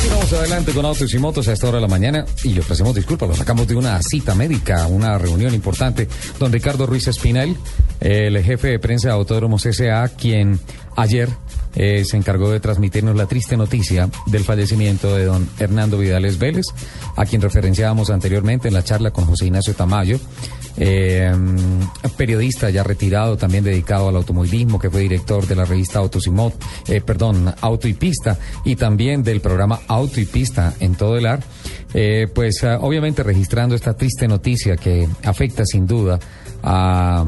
Continuamos adelante con Autos y Motos a esta hora de la mañana y le ofrecemos disculpas, lo sacamos de una cita médica, una reunión importante. Don Ricardo Ruiz Espinal, el jefe de prensa de Autódromos S.A., quien ayer eh, se encargó de transmitirnos la triste noticia del fallecimiento de don Hernando Vidales Vélez, a quien referenciábamos anteriormente en la charla con José Ignacio Tamayo, eh, periodista ya retirado, también dedicado al automovilismo, que fue director de la revista Autos y eh, perdón, Auto y Pista, y también del programa Auto y Pista en todo el ar. Pues obviamente registrando esta triste noticia que afecta sin duda a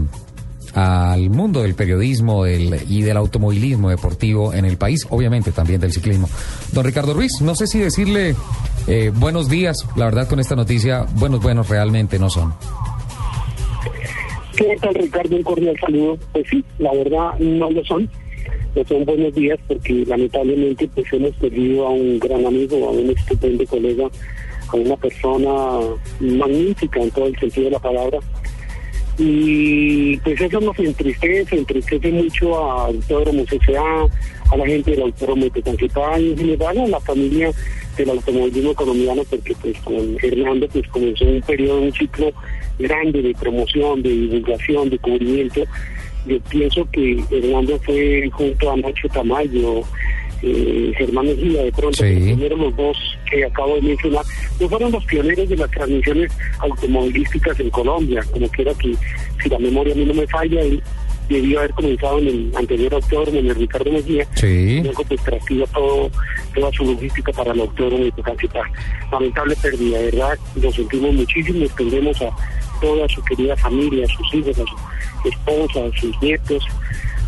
al mundo del periodismo del, y del automovilismo deportivo en el país, obviamente también del ciclismo. Don Ricardo Ruiz, no sé si decirle eh, buenos días, la verdad con esta noticia, buenos, buenos realmente no son. ¿Qué tal Ricardo? Un cordial saludo. Pues sí, la verdad no lo son. No son buenos días porque lamentablemente pues hemos perdido a un gran amigo, a un estupendo colega, a una persona magnífica en todo el sentido de la palabra. Y pues eso nos entristece, entristece mucho a Autódromo CCA, a la gente del Autódromo de Tanquipá y en general a la familia del automovilismo colombiano porque pues con Hernando pues comenzó un periodo, un ciclo grande de promoción, de divulgación, de cubrimiento. Yo pienso que Hernando fue junto a Nacho Tamayo, eh, Germán Mejía, de pronto, Sí. fueron los dos que acabo de mencionar, no fueron los pioneros de las transmisiones automovilísticas en Colombia, como quiera que, si la memoria a mí no me falla, él debió haber comenzado en el anterior autódromo, en el Ricardo Mejía, Sí. luego pues todo, toda su logística para el autódromo de Tocancipá. Lamentable pérdida, de verdad, lo sentimos muchísimo, extendemos a toda su querida familia, a sus hijos, a su esposa, a sus nietos,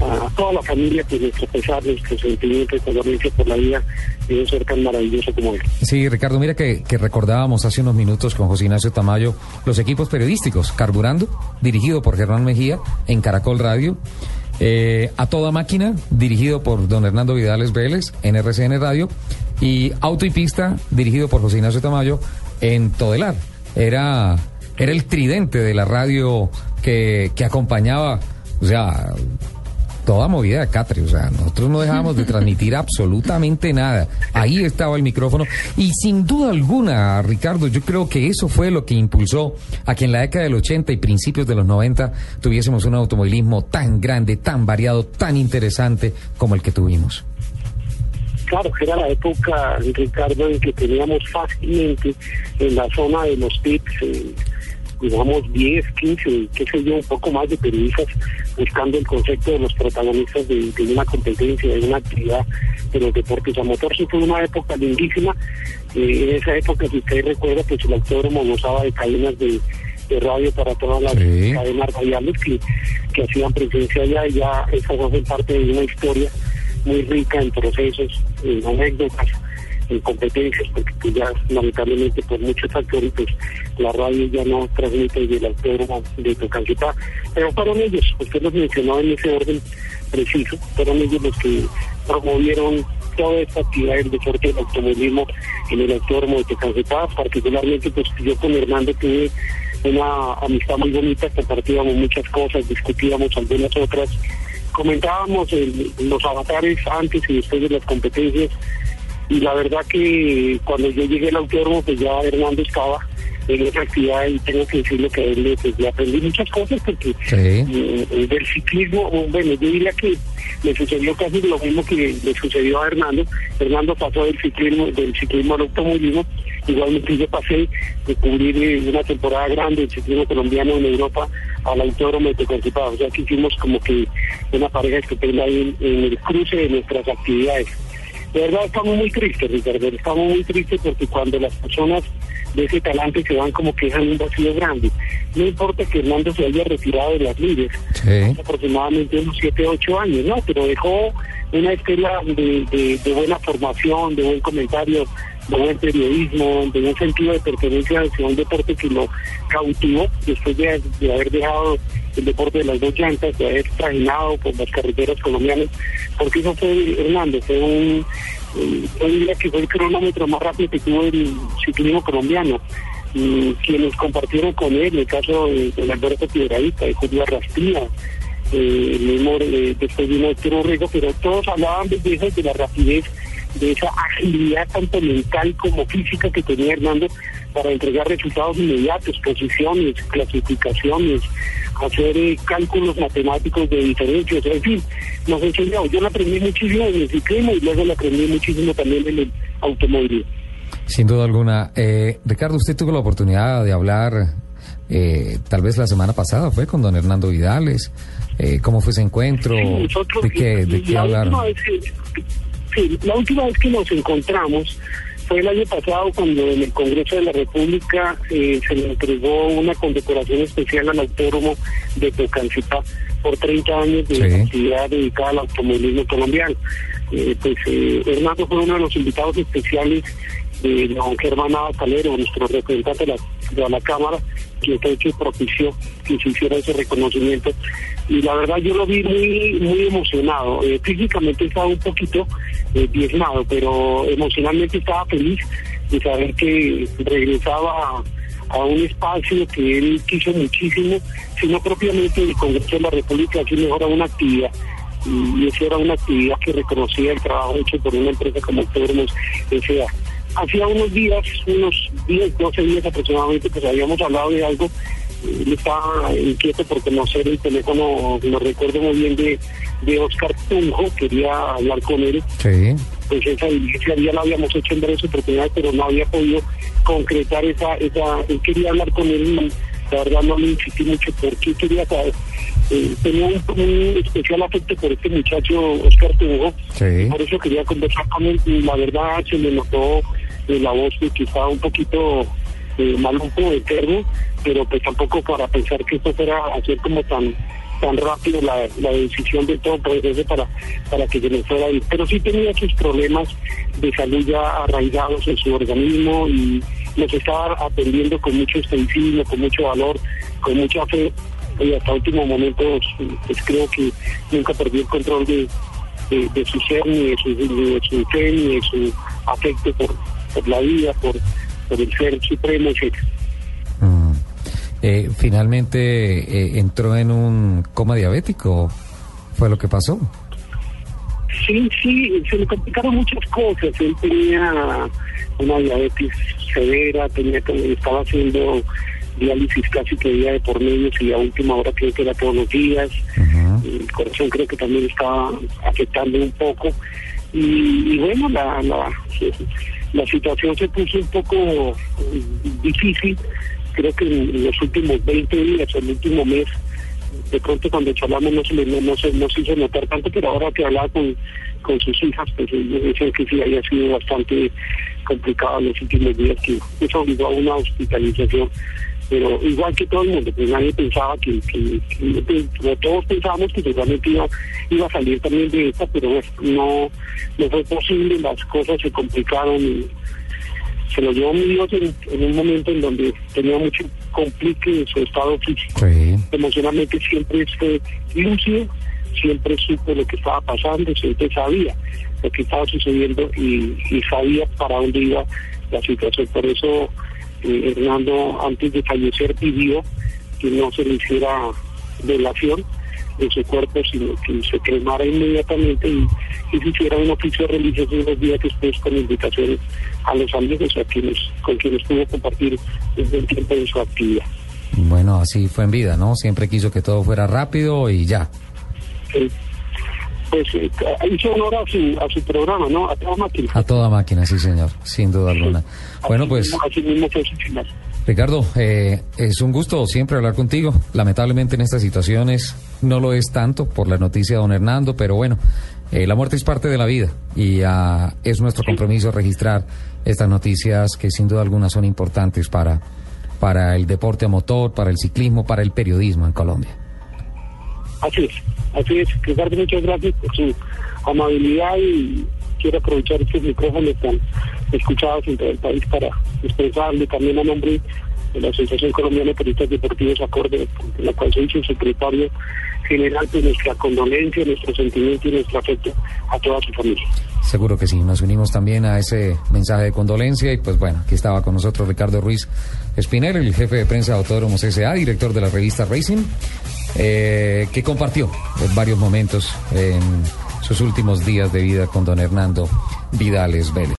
a toda la familia, pues nuestro pesar, nuestro sentimiento de condolencia por la vida de un ser tan maravilloso como él. Sí, Ricardo, mira que, que recordábamos hace unos minutos con José Ignacio Tamayo los equipos periodísticos, Carburando, dirigido por Germán Mejía en Caracol Radio, eh, A Toda Máquina, dirigido por don Hernando Vidales Vélez en RCN Radio, y Auto y Pista, dirigido por José Ignacio Tamayo en Todelar. Era, era el tridente de la radio que, que acompañaba, o sea, toda movida de Catre, o sea, nosotros no dejábamos de transmitir absolutamente nada. Ahí estaba el micrófono y sin duda alguna, Ricardo, yo creo que eso fue lo que impulsó a que en la década del 80 y principios de los 90 tuviésemos un automovilismo tan grande, tan variado, tan interesante como el que tuvimos. Claro, que era la época, Ricardo, en que teníamos fácilmente en la zona de los tips, eh, digamos 10, 15, qué sé yo, un poco más de periodistas buscando el concepto de los protagonistas de, de una competencia, de una actividad de los deportes a motor. Sí fue una época lindísima. Eh, en esa época, si usted recuerda, pues el autódromo gozaba de cadenas de, de radio para todas las Sí. cadenas radiales que, que hacían presencia allá y ya esas hacen parte de una historia muy rica en procesos, en anécdotas, en competencias, porque pues ya lamentablemente por muchos factores pues la radio ya no transmite desde autódromo de Tocancipá. Pero fueron ellos, usted los mencionó en ese orden preciso, fueron ellos los que promovieron toda esta actividad del deporte del automovilismo en el autódromo de Tocancipá, particularmente pues yo con Hernando tuve una amistad muy bonita, compartíamos muchas cosas, discutíamos algunas otras, comentábamos el- los avatares antes y después de las competencias y la verdad que cuando yo llegué al autódromo pues ya Hernando estaba en esa actividad y tengo que decirle que a él le- pues, le aprendí muchas cosas porque Sí. eh, eh, del ciclismo, bueno, yo diría que le sucedió casi lo mismo que le sucedió a Hernando. Hernando pasó del ciclismo, del ciclismo al automovilismo. Igualmente yo pasé de cubrir eh, una temporada grande del ciclismo colombiano en Europa al autódromo de Tegucigalpa. O sea que hicimos como que una pareja estupenda ahí en, en el cruce de nuestras actividades. De verdad estamos muy tristes, Ricardo, estamos muy tristes porque cuando las personas de ese talante se van como que dejan un vacío grande. No importa que Hernando se haya retirado de las lides, Sí. aproximadamente unos 7, 8 años, ¿no? Pero dejó una estela de, de- de buena formación, de buen comentario, de buen periodismo, de un sentido de pertenencia hacia un deporte que lo cautivó después de, de haber dejado el deporte de las dos llantas, de haber trajinado por las carreteras colombianas, porque eso fue Hernando, fue un, que fue el cronómetro más rápido que tuvo el ciclismo colombiano. Y quienes compartieron con él, el caso de, Alberto Piedradita, de Julio Arrastía, eh, el mismo, eh, después vino pero todos hablaban de de la rapidez de esa agilidad tanto mental como física que tenía Hernando para entregar resultados inmediatos, posiciones, clasificaciones, hacer eh, cálculos matemáticos de diferencias, en fin, nos enseñó. Yo lo aprendí muchísimo en el ciclismo y luego lo aprendí muchísimo también en el automóvil. Sin duda alguna. Eh, Ricardo, usted tuvo la oportunidad de hablar, eh, tal vez la semana pasada, fue con don Hernando Vidales. Eh, ¿Cómo fue ese encuentro? ¿De qué, de qué hablaron? Sí, la última vez que nos encontramos fue el año pasado cuando en el Congreso de la República eh, se le entregó una condecoración especial al autónomo de Tocancipá por 30 años de actividad dedicada al automovilismo colombiano. Eh, pues eh, Hernando fue uno de los invitados especiales de don Germán Calero, nuestro representante de la, Cámara, que fue que propició que se hiciera ese reconocimiento. Y la verdad yo lo vi muy muy emocionado. Eh, físicamente estaba un poquito eh, diezmado, pero emocionalmente estaba feliz de saber que regresaba a, un espacio que él quiso muchísimo, sino propiamente el Congreso de la República, aquí mejora una actividad y, esa era una actividad que reconocía el trabajo hecho por una empresa como Autónomos S.A hacía unos días, unos 10, 12 días aproximadamente, pues habíamos hablado de algo. Él estaba inquieto por conocer el teléfono, lo recuerdo muy bien, de, de Oscar Tunjo, quería hablar con él. Sí. Pues esa diligencia ya la habíamos hecho en varias oportunidades, pero no había podido concretar esa, esa, él quería hablar con él la verdad no le insistí mucho porque quería saber. Eh, tenía un, especial afecto por este muchacho Oscar sí. por eso quería conversar con él y la verdad se me notó la voz que estaba un poquito eh, maluco, eterno, pero pues tampoco para pensar que esto fuera hacer como tan tan rápido la, la decisión de todo proceso para, para que se le fuera a ir. Pero sí tenía sus problemas de salud ya arraigados en su organismo y nos estaba atendiendo con mucho estoicismo, con mucho valor, con mucha fe y hasta último momento pues, creo que nunca perdió el control de, de, su ser, ni de su, de su fe, ni de su afecto por, por la vida, por, por el ser supremo, etc. Mm. Eh, finalmente eh, entró en un coma diabético, ¿fue lo que pasó? Sí, sí, se le complicaron muchas cosas. Él tenía una diabetes severa, tenía estaba haciendo diálisis casi que día de por medio y a última hora creo que era todos los días. El corazón creo que también estaba afectando un poco. Y, bueno, la, la, la situación se puso un poco eh, difícil. Creo que en los últimos 20 días, el último mes, de pronto cuando charlamos no se, no, no, se, no se hizo notar tanto, pero ahora que hablaba con, con sus hijas, pues ellos dicen que sí había sido bastante complicado en los últimos días, que eso obligó a una hospitalización. Pero igual que todo el mundo, pues nadie pensaba que, que, todos pensábamos que seguramente iba, iba a salir también de esta, pero no, no fue posible, las cosas se complicaron y se lo llevó mi Dios en, un momento en donde tenía mucho complique en su estado físico. Emocionalmente siempre fue lúcido, siempre supo lo que estaba pasando, siempre sabía lo que estaba sucediendo y, y sabía para dónde iba la situación. Por eso Hernando antes de fallecer pidió que no se le hiciera velación de su cuerpo, sino que se cremara inmediatamente y, se hiciera un oficio religioso unos días después con invitaciones a los amigos a quienes, con quienes pudo compartir desde el tiempo de su actividad. Bueno, así fue en vida, ¿no? Siempre quiso que todo fuera rápido y ya. Sí pues eh, hizo honor a su, a su programa, ¿no? A toda máquina. A toda máquina, sí, señor, sin duda alguna. Bueno, pues... así mismo fue su final. Ricardo, eh, es un gusto siempre hablar contigo. Lamentablemente en estas situaciones no lo es tanto por la noticia de don Hernando, pero bueno, eh, la muerte es parte de la vida y uh, es nuestro compromiso registrar estas noticias que sin duda alguna son importantes para, para el deporte a motor, para el ciclismo, para el periodismo en Colombia. Así es. Así es, Ricardo, muchas gracias por su amabilidad y quiero aprovechar estos micrófonos tan escuchados en todo el país para expresarle también a nombre de la Asociación Colombiana de Periodistas Deportivos Acorde, de la cual soy su secretario general, pues nuestra condolencia, nuestro sentimiento y nuestro afecto a toda su familia. Seguro que sí, nos unimos también a ese mensaje de condolencia y pues bueno, aquí estaba con nosotros Ricardo Ruiz Espinel, el jefe de prensa de Autódromos S.A., director de la revista Racing eh, que compartió en varios momentos en sus últimos días de vida con don Hernando Vidales Vélez.